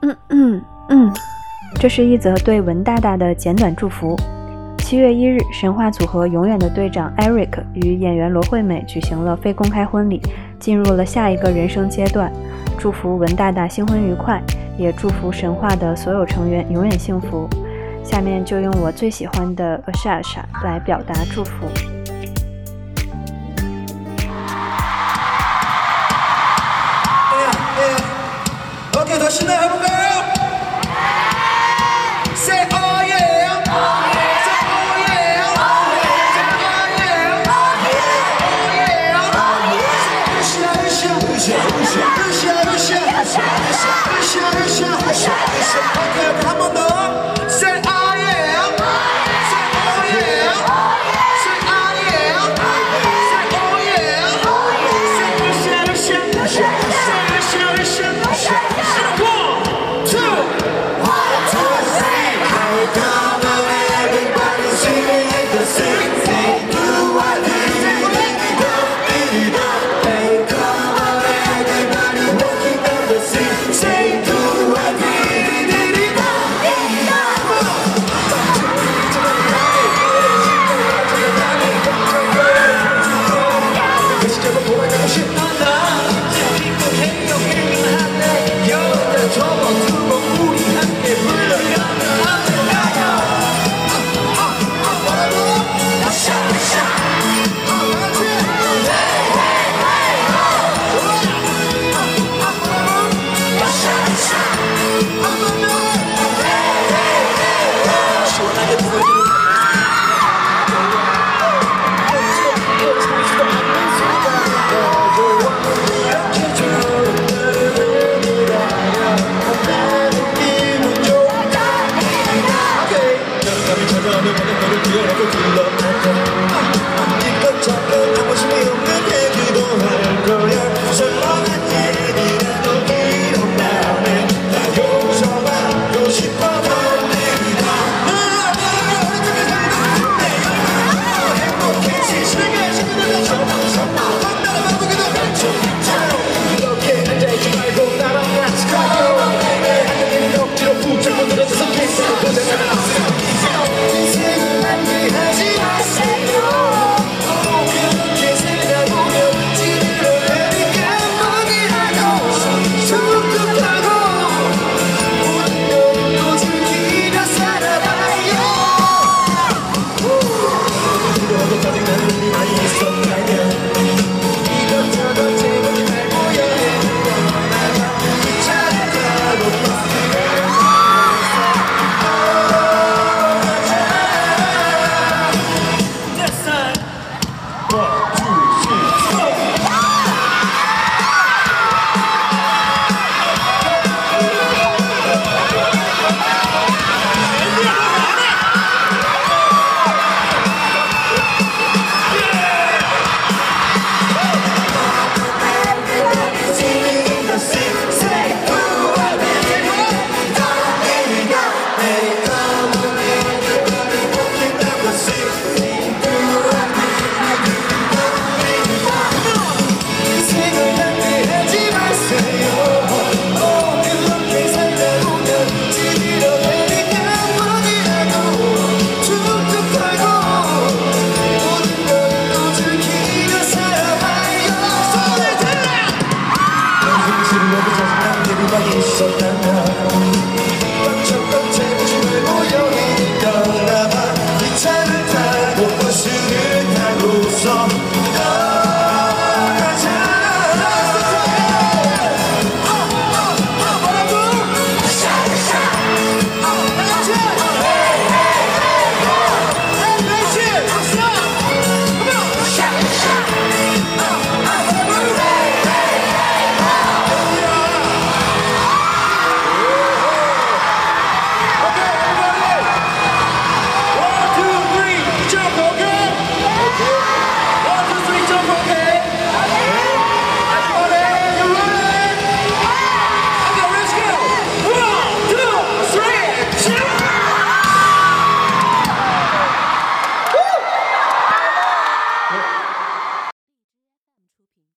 嗯嗯嗯，这是一则对文大大的简短祝福。七月一日，神话组合永远的队长 Eric 与演员罗惠美举行了非公开婚礼，进入了下一个人生阶段。祝福文大大新婚愉快，也祝福神话的所有成员永远幸福。下面就用我最喜欢的 Asha 来表达祝福。Başına Ebu Bekir. beautiful love. come.